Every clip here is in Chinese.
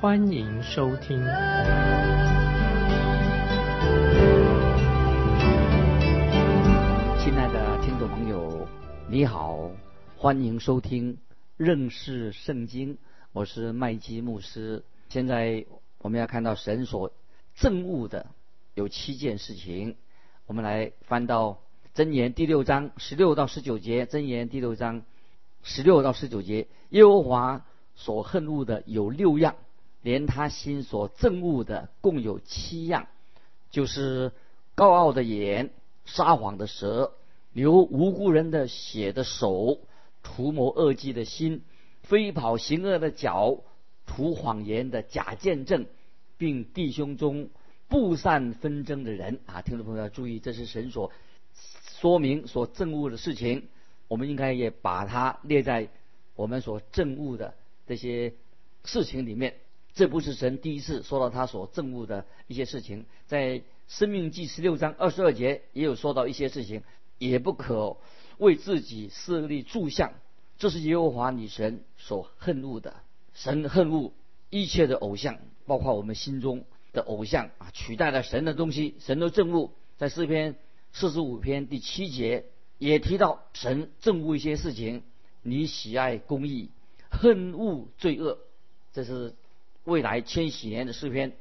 欢迎收听。亲爱的听众朋友，你好，欢迎收听认识圣经，我是麦基牧师。现在我们要看到神所憎恶的有七件事情，我们来翻到。箴言第六章十六到十九节，箴言第六章十六到十九节，耶和华所恨恶的有六样，连他心所憎恶的共有七样，就是高傲的眼、撒谎的舌、流无辜人的血的手、图谋恶计的心、飞跑行恶的脚、图谎言的假见证，并弟兄中不散纷争的人啊！听众朋友要注意，这是神所。说明所憎恶的事情，我们应该也把它列在我们所憎恶的这些事情里面。这不是神第一次说到他所憎恶的一些事情，在《生命记》十六章二十二节也有说到一些事情，也不可为自己设立柱像，这是耶和华女神所恨恶的。神恨恶一切的偶像，包括我们心中的偶像啊，取代了神的东西，神都憎恶。在诗篇。四十五篇第七节也提到神憎恶一些事情，你喜爱公义，恨恶罪恶。这是未来千禧年的诗篇，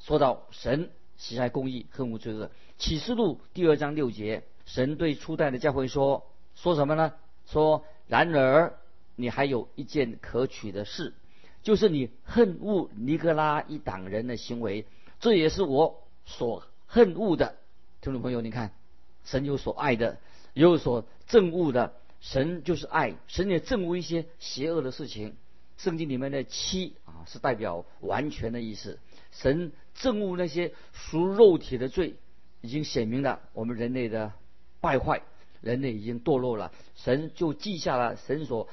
说到神喜爱公义，恨恶罪恶。启示录第二章六节，神对初代的教会说：说什么呢？说然而你还有一件可取的事，就是你恨恶尼格拉一党人的行为，这也是我所恨恶的。听众朋友，你看。神有所爱的，有所憎恶的。神就是爱，神也憎恶一些邪恶的事情。圣经里面的七啊，是代表完全的意思。神憎恶那些属肉体的罪，已经显明了我们人类的败坏，人类已经堕落了。神就记下了神所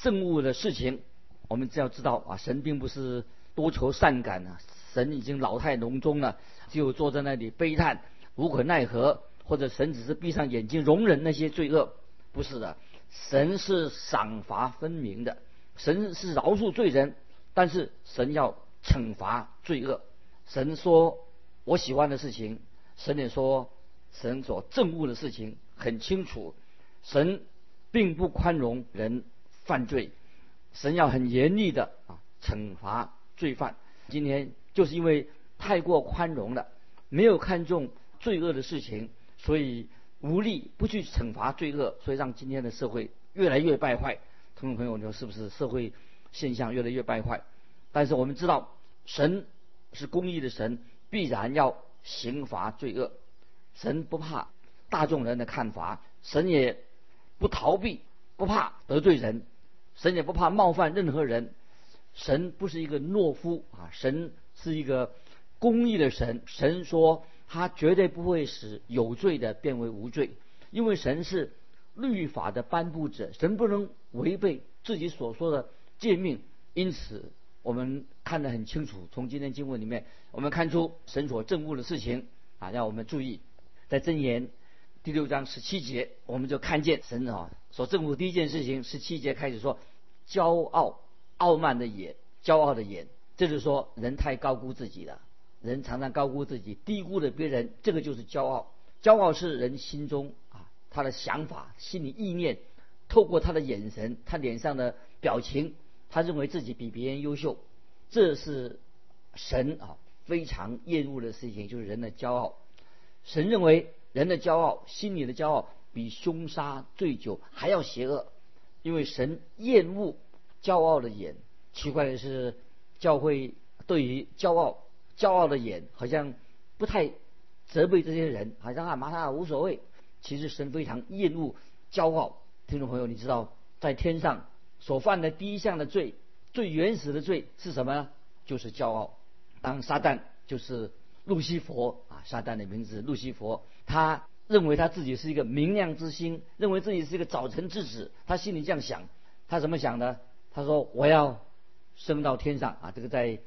憎恶的事情。我们只要知道啊，神并不是多愁善感啊，神已经老态龙钟了，就坐在那里悲叹，无可奈何。或者神只是闭上眼睛容忍那些罪恶，不是的，神是赏罚分明的，神是饶恕罪人，但是神要惩罚罪恶。神说我喜欢的事情，神也说神所憎恶的事情很清楚。神并不宽容人犯罪，神要很严厉的啊惩罚罪犯。今天就是因为太过宽容了，没有看重罪恶的事情。所以无力不去惩罚罪恶，所以让今天的社会越来越败坏。听众朋友，你说是不是？社会现象越来越败坏。但是我们知道，神是公义的神，必然要刑罚罪恶。神不怕大众人的看法，神也不逃避，不怕得罪人，神也不怕冒犯任何人。神不是一个懦夫啊，神是一个公义的神。神说。他绝对不会使有罪的变为无罪，因为神是律法的颁布者，神不能违背自己所说的诫命。因此，我们看得很清楚，从今天经文里面，我们看出神所证悟的事情啊，让我们注意，在箴言第六章十七节，我们就看见神啊所证悟第一件事情，十七节开始说，骄傲、傲慢的眼，骄傲的眼，这就是说人太高估自己了。人常常高估自己，低估了别人，这个就是骄傲。骄傲是人心中，他的想法、心理意念，透过他的眼神、他脸上的表情，他认为自己比别人优秀。这是神啊非常厌恶的事情，就是人的骄傲。神认为人的骄傲、心里的骄傲，比凶杀、醉酒还要邪恶，因为神厌恶骄傲的眼。奇怪的是，教会对于骄傲。骄傲的眼好像不太责备这些人，好像啊马上无所谓。其实神非常厌恶骄傲。听众朋友，你知道在天上所犯的第一项的罪，最原始的罪是什么？就是骄傲。当撒旦就是路西佛啊，撒旦的名字路西佛。他认为他自己是一个明亮之星，认为自己是一个早晨之子。他心里这样想，他怎么想的？他说：“我要升到天上啊！”这个在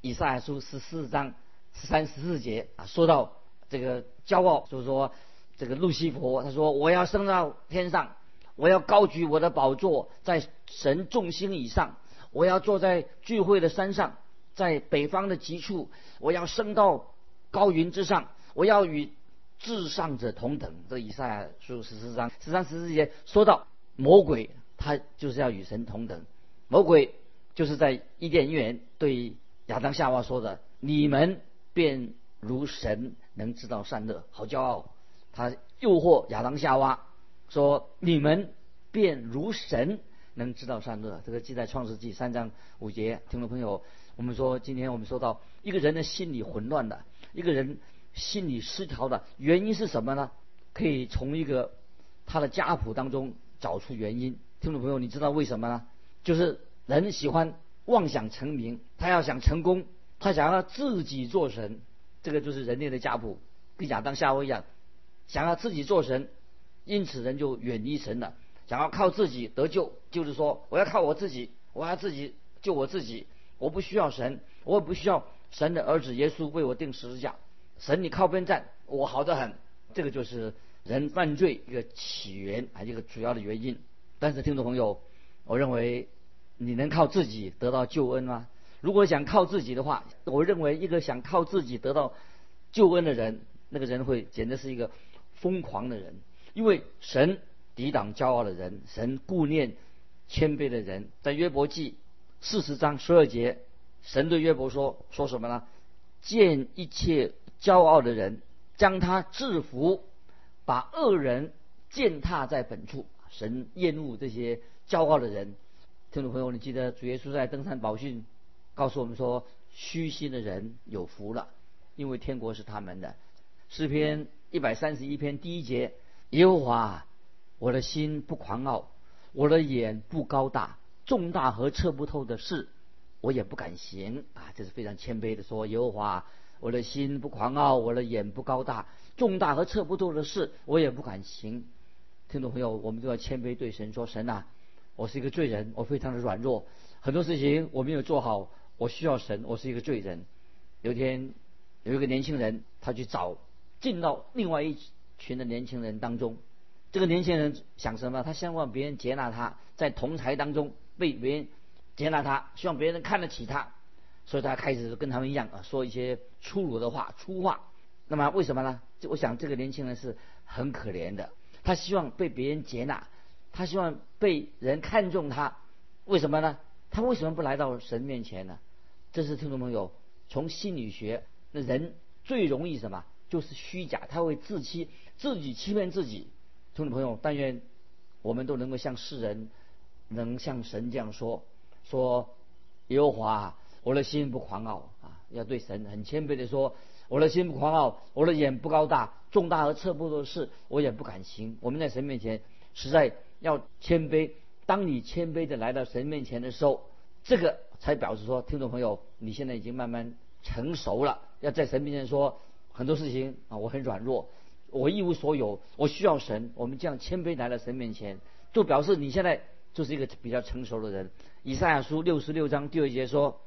以赛亚书十四章十三十四节啊，说到这个骄傲，就是说这个路西佛，他说：“我要升到天上，我要高举我的宝座在神众星以上，我要坐在聚会的山上，在北方的极处，我要升到高云之上，我要与。”至上者同等，这以赛亚书十四章十三十四节说到魔鬼，他就是要与神同等。魔鬼就是在伊甸园对亚当夏娃说的：“你们便如神能知道善恶。”好骄傲，他诱惑亚当夏娃说：“你们便如神能知道善恶。”这个记在创世纪三章五节。听众朋友，我们说今天我们说到一个人的心理混乱的一个人。心理失调的原因是什么呢？可以从一个他的家谱当中找出原因。听众朋友，你知道为什么呢？就是人喜欢妄想成名，他要想成功，他想要自己做神。这个就是人类的家谱，跟亚当夏娃一样，想要自己做神，因此人就远离神了，想要靠自己得救，就是说我要靠我自己，我要自己救我自己，我不需要神，我也不需要神的儿子耶稣为我定十字架。神，你靠边站，我好得很。这个就是人犯罪一个起源，啊，一个主要的原因。但是，听众朋友，我认为你能靠自己得到救恩吗？如果想靠自己的话，我认为一个想靠自己得到救恩的人，那个人会简直是一个疯狂的人。因为神抵挡骄傲的人，神顾念谦卑的人。在约伯记四十章十二节，神对约伯说：“说什么呢？见一切。”骄傲的人将他制服，把恶人践踏在本处。神厌恶这些骄傲的人。听众朋友，你记得主耶稣在登山宝训告诉我们说：虚心的人有福了，因为天国是他们的。诗篇一百三十一篇第一节：耶和华，我的心不狂傲，我的眼不高大，重大和测不透的事，我也不敢行啊！这是非常谦卑的说，耶和华。我的心不狂傲，我的眼不高大，重大和测不透的事，我也不敢行。听众朋友，我们都要谦卑对神说：“神啊，我是一个罪人，我非常的软弱，很多事情我没有做好，我需要神，我是一个罪人。”有一天，有一个年轻人，他去找进到另外一群的年轻人当中。这个年轻人想什么？他希望别人接纳他，在同才当中被别人接纳他，希望别人看得起他。所以他开始跟他们一样啊，说一些粗鲁的话、粗话。那么为什么呢？就我想这个年轻人是很可怜的，他希望被别人接纳，他希望被人看重他。为什么呢？他为什么不来到神面前呢？这是听众朋友从心理学，那人最容易什么？就是虚假，他会自欺，自己欺骗自己。听众朋友，但愿我们都能够像世人，能像神这样说：说耶和华。我的心不狂傲啊，要对神很谦卑的说，我的心不狂傲，我的眼不高大，重大和测不透的事我也不敢行。我们在神面前实在要谦卑。当你谦卑的来到神面前的时候，这个才表示说，听众朋友，你现在已经慢慢成熟了。要在神面前说很多事情啊，我很软弱，我一无所有，我需要神。我们这样谦卑来到神面前，就表示你现在就是一个比较成熟的人。以赛亚书六十六章第二节说。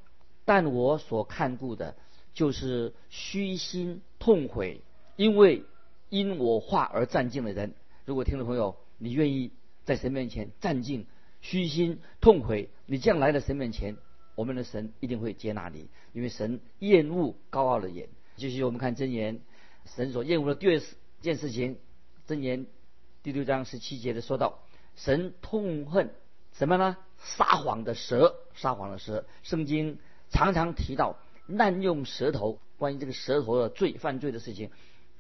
但我所看顾的，就是虚心痛悔，因为因我话而战敬的人。如果听众朋友，你愿意在神面前战敬、虚心痛悔，你这样来到神面前，我们的神一定会接纳你，因为神厌恶高傲的眼。继续我们看真言，神所厌恶的第二件事情，真言第六章十七节的说到，神痛恨什么呢？撒谎的蛇，撒谎的蛇。圣经。常常提到滥用舌头，关于这个舌头的罪、犯罪的事情，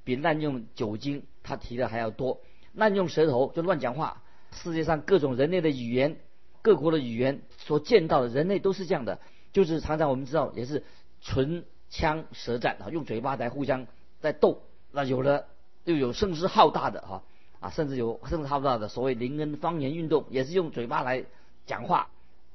比滥用酒精他提的还要多。滥用舌头就乱讲话。世界上各种人类的语言，各国的语言所见到的人类都是这样的，就是常常我们知道也是纯枪舌战啊，用嘴巴在互相在斗。那有的又有声势浩大的哈啊，甚至有声势浩大的所谓灵恩方言运动，也是用嘴巴来讲话。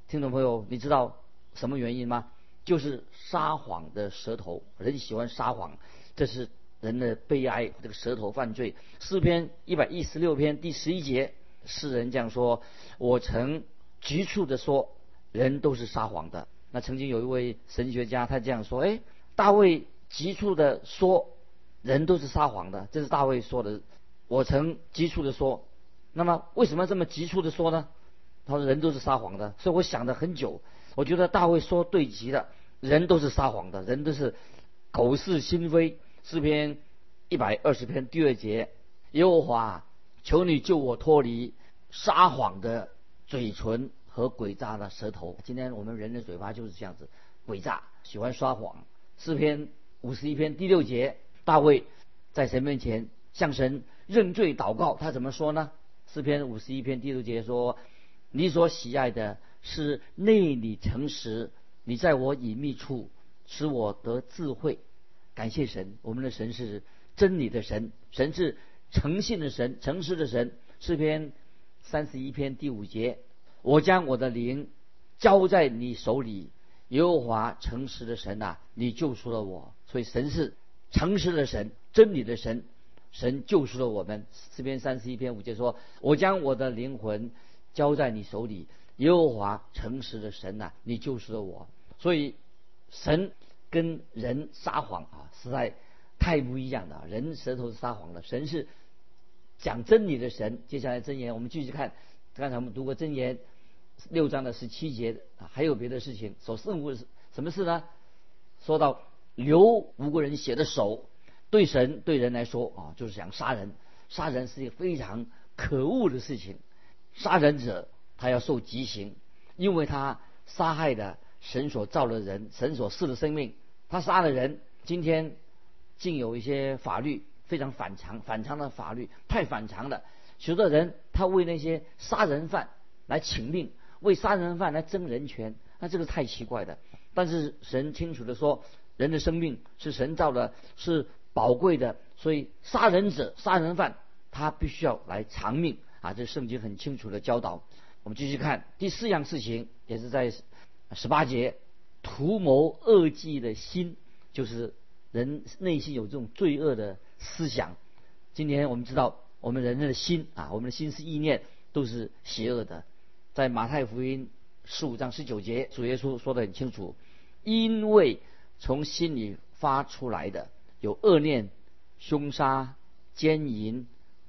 听众朋友，你知道什么原因吗？就是撒谎的舌头。人喜欢撒谎，这是人的悲哀。这个舌头犯罪。诗篇一百一十六篇第十一节，诗人这样说：“我曾局促的说，人都是撒谎的。”那曾经有一位神学家，他这样说：“哎，大卫急促地说，人都是撒谎的。”这是大卫说的。我曾急促地说，那么为什么这么急促的说呢？他说人都是撒谎的。所以我想了很久，我觉得大卫说对极了，人都是撒谎的，人都是口是心非。诗篇一百二十篇第二节，耶和华，求你救我脱离撒谎的嘴唇。和诡诈的舌头，今天我们人的嘴巴就是这样子，诡诈，喜欢撒谎。诗篇五十一篇第六节，大卫在神面前向神认罪祷告，他怎么说呢？诗篇五十一篇第六节说：“你所喜爱的是内里诚实，你在我隐秘处使我得智慧。”感谢神，我们的神是真理的神，神是诚信的神，诚实的神。诗篇三十一篇第五节。我将我的灵交在你手里，耶和华诚实的神呐，你救赎了我。所以神是诚实的神，真理的神，神救赎了我们。四篇三十一篇五节说：“我将我的灵魂交在你手里，耶和华诚实的神呐，你救赎了我。”所以神跟人撒谎啊，实在太不一样了。人舌头是撒谎的，神是讲真理的神。接下来真言，我们继续看。刚才我们读过真言。六章的十七节啊，还有别的事情。所圣物是什么事呢？说到留无国人写的手，对神对人来说啊，就是想杀人。杀人是一个非常可恶的事情。杀人者他要受极刑，因为他杀害的神所造的人，神所赐的生命。他杀了人，今天竟有一些法律非常反常，反常的法律太反常了。许多人他为那些杀人犯来请命。为杀人犯来争人权，那这个太奇怪的。但是神清楚的说，人的生命是神造的，是宝贵的，所以杀人者、杀人犯他必须要来偿命啊！这圣经很清楚的教导。我们继续看第四样事情，也是在十八节，图谋恶计的心，就是人内心有这种罪恶的思想。今天我们知道，我们人类的心啊，我们的心思意念都是邪恶的。在马太福音十五章十九节，主耶稣说得很清楚：因为从心里发出来的有恶念、凶杀、奸淫、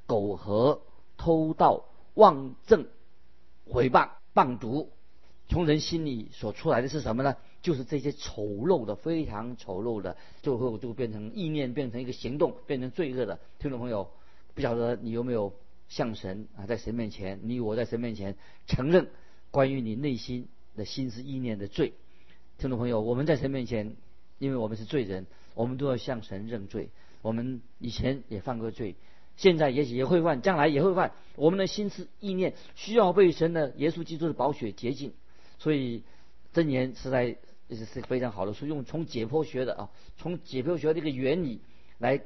苟合、偷盗、妄证、毁谤、谤毒，从人心里所出来的是什么呢？就是这些丑陋的、非常丑陋的，最后就变成意念，变成一个行动，变成罪恶的。听众朋友，不晓得你有没有？向神啊，在神面前，你我在神面前承认关于你内心的心思意念的罪。听众朋友，我们在神面前，因为我们是罪人，我们都要向神认罪。我们以前也犯过罪，现在也许也会犯，将来也会犯。我们的心思意念需要被神的耶稣基督的宝血洁净。所以真言实在是是非常好的书，用从解剖学的啊，从解剖学的一个原理来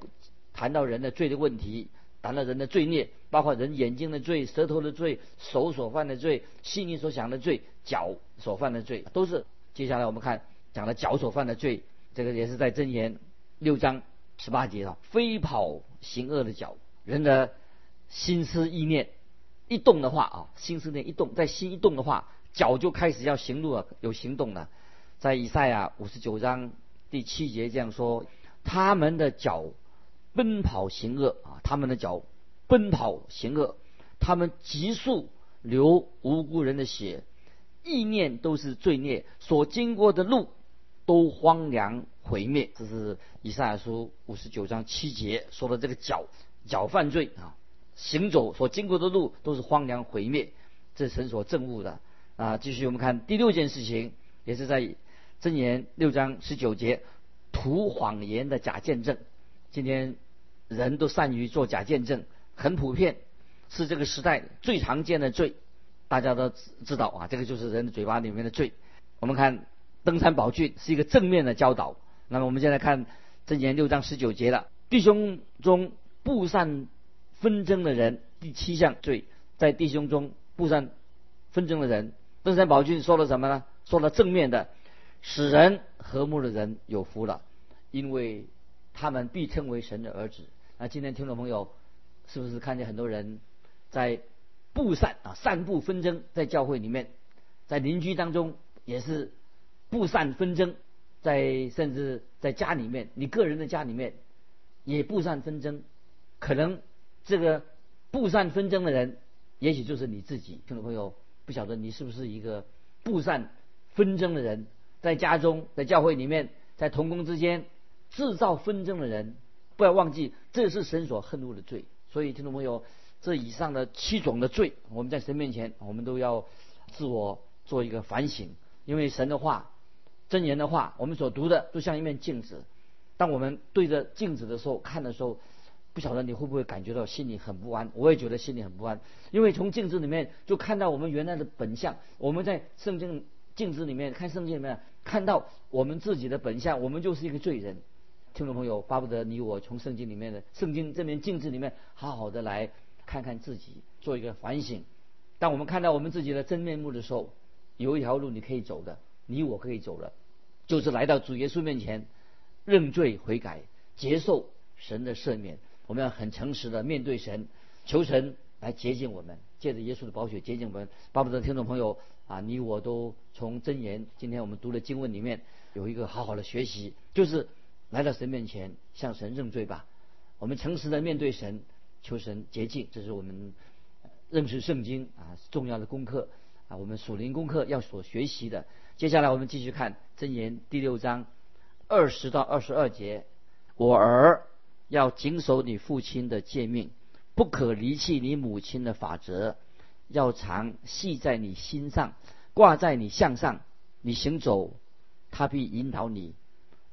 谈到人的罪的问题。谈了人的罪孽，包括人眼睛的罪、舌头的罪、手所犯的罪、心里所想的罪、脚所犯的罪，都是。接下来我们看讲了脚所犯的罪，这个也是在箴言六章十八节啊，飞跑行恶的脚，人的心思意念一动的话啊，心思念一动，在心一动的话，脚就开始要行路了，有行动了。在以赛亚五十九章第七节这样说：他们的脚。奔跑行恶啊！他们的脚奔跑行恶，他们急速流无辜人的血，意念都是罪孽，所经过的路都荒凉毁灭。这是以赛亚书五十九章七节说的这个脚脚犯罪啊，行走所经过的路都是荒凉毁灭，这是神所证悟的啊。继续我们看第六件事情，也是在箴言六章十九节，图谎言的假见证。今天。人都善于做假见证，很普遍，是这个时代最常见的罪。大家都知道啊，这个就是人的嘴巴里面的罪。我们看登山宝训是一个正面的教导。那么我们现在看箴言六章十九节了，弟兄中布散纷争的人，第七项罪，在弟兄中布散纷争的人，登山宝训说了什么呢？说了正面的，使人和睦的人有福了，因为他们必称为神的儿子。那今天听众朋友，是不是看见很多人在布散啊，散布纷争，在教会里面，在邻居当中也是布散纷争，在甚至在家里面，你个人的家里面也布散纷争，可能这个布散纷争的人，也许就是你自己。听众朋友，不晓得你是不是一个布散纷争的人？在家中，在教会里面，在同工之间制造纷争的人，不要忘记，这是神所恨恶的罪。所以，听众朋友，这以上的七种的罪，我们在神面前，我们都要自我做一个反省。因为神的话、真言的话，我们所读的，都像一面镜子。当我们对着镜子的时候，看的时候，不晓得你会不会感觉到心里很不安？我也觉得心里很不安，因为从镜子里面就看到我们原来的本相。我们在圣经。镜子里面看圣经里面看到我们自己的本相，我们就是一个罪人。听众朋友，巴不得你我从圣经里面的圣经这面镜子里面好好的来看看自己，做一个反省。当我们看到我们自己的真面目的时候，有一条路你可以走的，你我可以走的，就是来到主耶稣面前认罪悔改，接受神的赦免。我们要很诚实的面对神，求神来洁净我们，借着耶稣的宝血洁净我们。巴不得听众朋友。啊，你我都从真言，今天我们读的经文里面有一个好好的学习，就是来到神面前向神认罪吧。我们诚实的面对神，求神洁净，这是我们认识圣经啊重要的功课啊，我们属灵功课要所学习的。接下来我们继续看真言第六章二十到二十二节，我儿要谨守你父亲的诫命，不可离弃你母亲的法则。要常系在你心上，挂在你项上。你行走，他必引导你；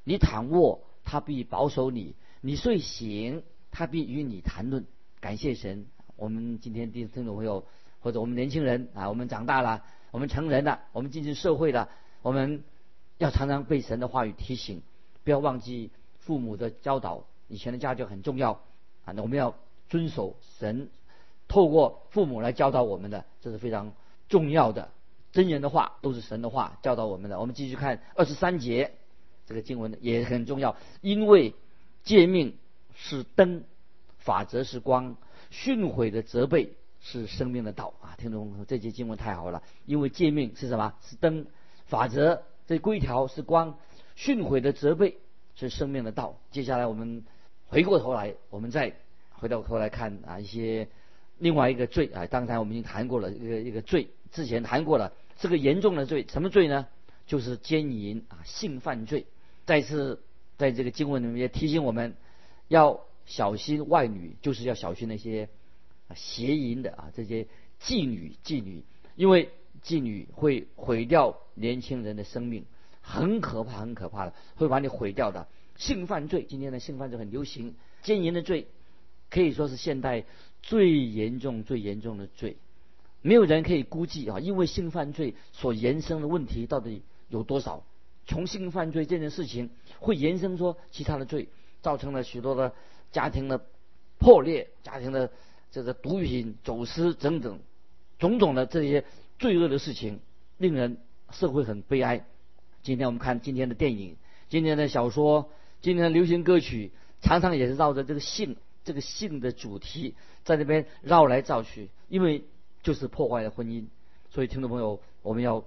你躺卧，他必保守你；你睡醒，他必与你谈论。感谢神，我们今天听听众朋友或者我们年轻人啊，我们长大了，我们成人了，我们进入社会了，我们要常常被神的话语提醒，不要忘记父母的教导。以前的家教很重要啊，那我们要遵守神。透过父母来教导我们的，这是非常重要的。真言的话都是神的话教导我们的。我们继续看二十三节，这个经文也很重要。因为诫命是灯，法则是光，训诲的责备是生命的道啊！听懂这节经文太好了。因为诫命是什么？是灯，法则这规条是光，训诲的责备是生命的道。接下来我们回过头来，我们再回到头来看啊一些。另外一个罪啊，刚才我们已经谈过了一个一个罪，之前谈过了，这个严重的罪，什么罪呢？就是奸淫啊，性犯罪。再次在这个经文里面也提醒我们，要小心外女，就是要小心那些邪淫的啊，这些妓女妓女，因为妓女会毁掉年轻人的生命，很可怕很可怕的，会把你毁掉的。性犯罪，今天的性犯罪很流行，奸淫的罪可以说是现代。最严重、最严重的罪，没有人可以估计啊！因为性犯罪所延伸的问题到底有多少？从性犯罪这件事情会延伸出其他的罪，造成了许多的家庭的破裂、家庭的这个毒品走私等等种种的这些罪恶的事情，令人社会很悲哀。今天我们看今天的电影、今天的小说、今天的流行歌曲，常常也是绕着这个性。这个性的主题在那边绕来绕去，因为就是破坏了婚姻，所以听众朋友，我们要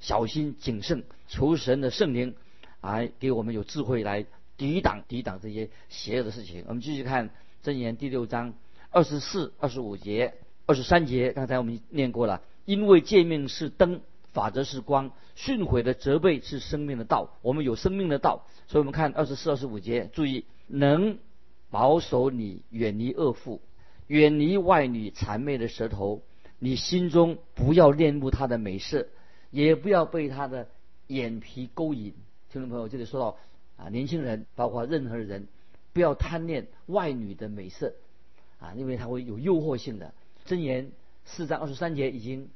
小心谨慎，求神的圣灵来给我们有智慧来抵挡抵挡这些邪恶的事情。我们继续看箴言第六章二十四、二十五节、二十三节，刚才我们念过了。因为诫命是灯，法则是光，训诲的责备是生命的道。我们有生命的道，所以我们看二十四、二十五节，注意能。保守你远离恶妇，远离外女谄媚的舌头。你心中不要恋慕她的美色，也不要被他的眼皮勾引。听众朋友，这里说到啊，年轻人，包括任何人，不要贪恋外女的美色啊，因为它会有诱惑性的。箴言四章二十三节已经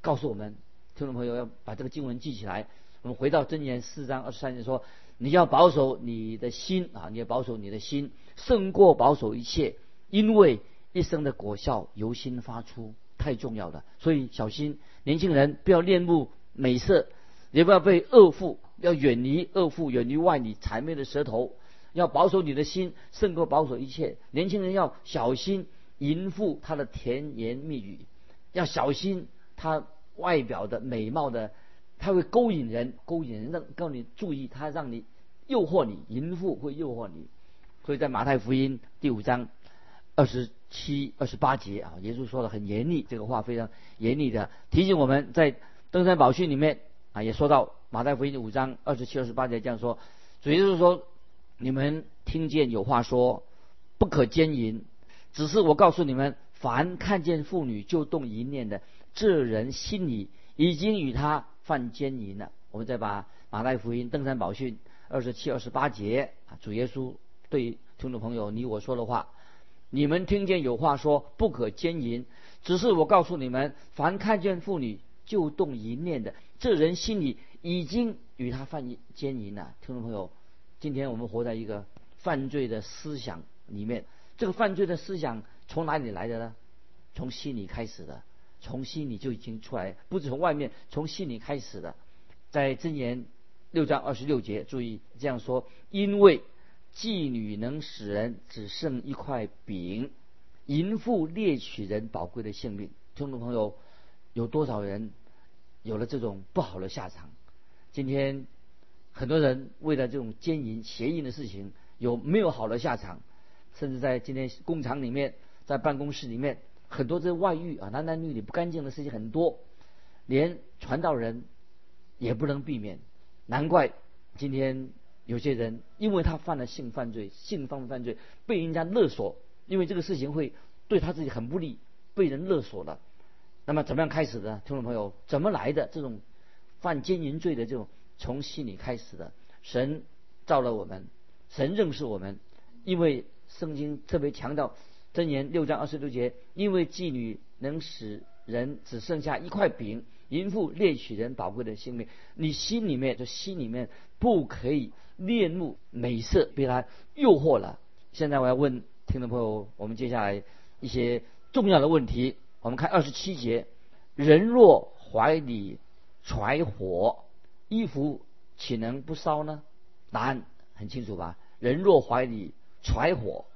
告诉我们，听众朋友要把这个经文记起来。我们回到箴言四章二十三节说。你要保守你的心啊！你要保守你的心，胜过保守一切，因为一生的果效由心发出，太重要了。所以小心年轻人不要恋慕美色，也不要被恶妇，要远离恶妇，远离外女谄媚的舌头，要保守你的心，胜过保守一切。年轻人要小心淫妇她的甜言蜜语，要小心她外表的美貌的，她会勾引人，勾引人让告你注意，她让你诱惑你，淫妇会诱惑你。所以在马太福音第五章二十七、二十八节啊，耶稣说的很严厉，这个话非常严厉的提醒我们，在登山宝训里面啊，也说到马太福音五章二十七、二十八节这样说，主要是说你们听见有话说不可奸淫，只是我告诉你们，凡看见妇女就动淫念的，这人心里已经与他犯奸淫了。我们再把马太福音登山宝训二十七、二十八节啊，主耶稣。对听众朋友，你我说的话，你们听见有话说不可奸淫，只是我告诉你们，凡看见妇女就动淫念的，这人心里已经与他犯奸淫了。听众朋友，今天我们活在一个犯罪的思想里面，这个犯罪的思想从哪里来的呢？从心里开始的，从心里就已经出来，不是从外面，从心里开始的。在箴言六章二十六节，注意这样说，因为。妓女能使人只剩一块饼，淫妇猎取人宝贵的性命。听众朋友，有多少人有了这种不好的下场？今天很多人为了这种奸淫、邪淫的事情，有没有好的下场？甚至在今天工厂里面，在办公室里面，很多这外遇啊，男男女女不干净的事情很多，连传道人也不能避免。难怪今天。有些人因为他犯了性犯罪，性方犯罪被人家勒索，因为这个事情会对他自己很不利，被人勒索了。那么怎么样开始的？听众朋友，怎么来的这种犯奸淫罪的这种从心里开始的？神造了我们，神认识我们，因为圣经特别强调箴言六章二十六节，因为妓女能使人只剩下一块饼，淫妇猎取人宝贵的性命。你心里面就心里面不可以。恋慕美色被他诱惑了。现在我要问听众朋友，我们接下来一些重要的问题。我们看二十七节：人若怀里揣火，衣服岂能不烧呢？答案很清楚吧？人若怀里揣火，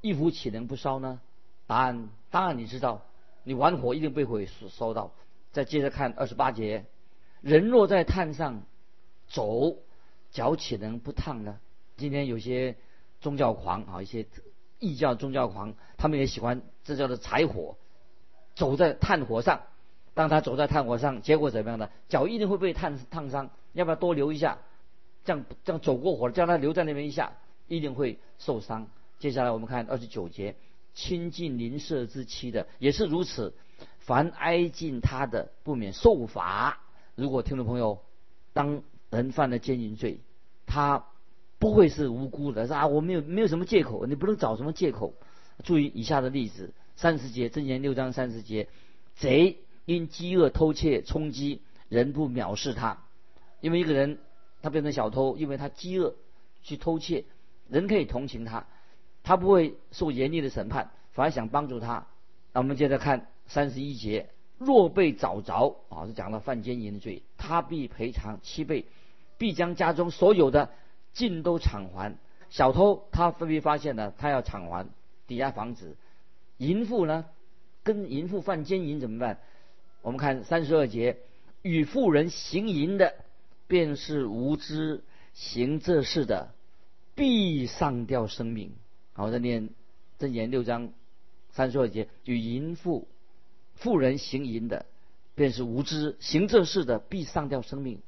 衣服岂能不烧呢？答案当然你知道，你玩火一定被火烧到。再接着看二十八节：人若在炭上走。脚岂能不烫呢？今天有些宗教狂啊，一些异教宗教狂，他们也喜欢这叫做柴火，走在炭火上。当他走在炭火上，结果怎么样呢？脚一定会被烫烫伤。要不要多留一下？这样这样走过火，叫他留在那边一下，一定会受伤。接下来我们看二十九节，亲近邻舍之妻的也是如此，凡挨近他的，不免受罚。如果听众朋友当人犯了奸淫罪。他不会是无辜的，是啊，我没有没有什么借口，你不能找什么借口。注意以下的例子：三十节，箴言六章三十节，贼因饥饿偷窃充饥，人不藐视他，因为一个人他变成小偷，因为他饥饿去偷窃，人可以同情他，他不会受严厉的审判，反而想帮助他。那我们接着看三十一节，若被找着啊，是讲了犯奸淫的罪，他必赔偿七倍。必将家中所有的尽都偿还。小偷他分别发现了，他要偿还，抵押房子。淫妇呢，跟淫妇犯奸淫怎么办？我们看三十二节，与妇人行淫的，便是无知行这事的，必上吊生命。好，再念正言六章三十二节，与淫妇妇人行淫的，便是无知行这事的，必上吊生命。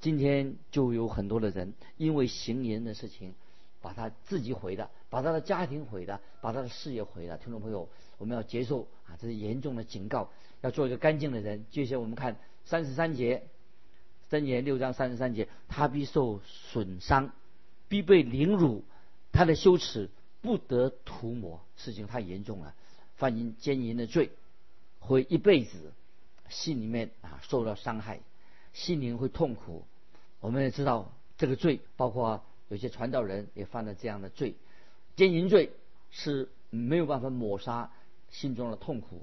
今天就有很多的人因为行淫的事情，把他自己毁的，把他的家庭毁的，把他的事业毁了。听众朋友，我们要接受啊，这是严重的警告，要做一个干净的人。接下来我们看三十三节，箴言六章三十三节，他必受损伤，必被凌辱，他的羞耻不得涂抹。事情太严重了，犯淫奸淫的罪，会一辈子心里面啊受到伤害。心灵会痛苦，我们也知道这个罪，包括有些传道人也犯了这样的罪，奸淫罪是没有办法抹杀心中的痛苦。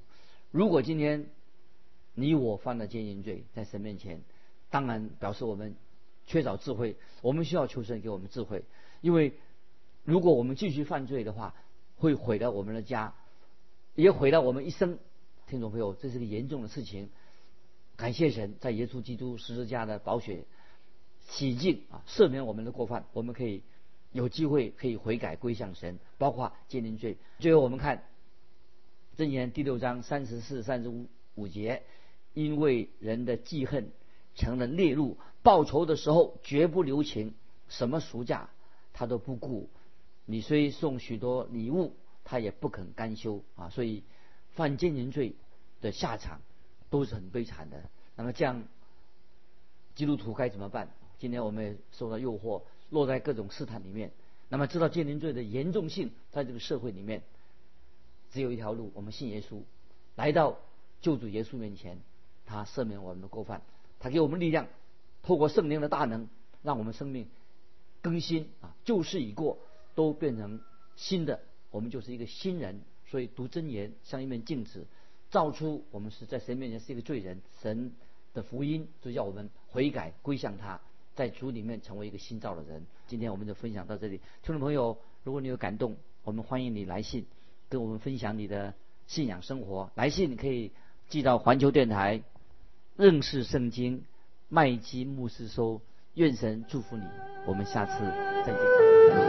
如果今天你我犯了奸淫罪，在神面前，当然表示我们缺少智慧，我们需要求神给我们智慧，因为如果我们继续犯罪的话，会毁了我们的家，也毁了我们一生。听众朋友，这是个严重的事情。感谢神，在耶稣基督十字架的宝血洗净啊，赦免我们的过犯，我们可以有机会可以悔改归向神，包括奸淫罪。最后我们看箴言第六章三十四、三十五五节，因为人的记恨成了烈怒，报仇的时候绝不留情，什么赎价他都不顾。你虽送许多礼物，他也不肯甘休啊！所以犯奸淫罪的下场。都是很悲惨的。那么这样，基督徒该怎么办？今天我们也受到诱惑，落在各种试探里面。那么知道奸淫罪的严重性，在这个社会里面，只有一条路：我们信耶稣，来到救主耶稣面前，他赦免我们的过犯，他给我们力量，透过圣灵的大能，让我们生命更新啊，旧事已过，都变成新的，我们就是一个新人。所以读真言像一面镜子。照出我们是在神面前是一个罪人，神的福音就叫我们悔改归向他，在主里面成为一个新造的人。今天我们就分享到这里，听众朋友，如果你有感动，我们欢迎你来信跟我们分享你的信仰生活。来信你可以寄到环球电台认识圣经麦基牧师收。愿神祝福你，我们下次再见。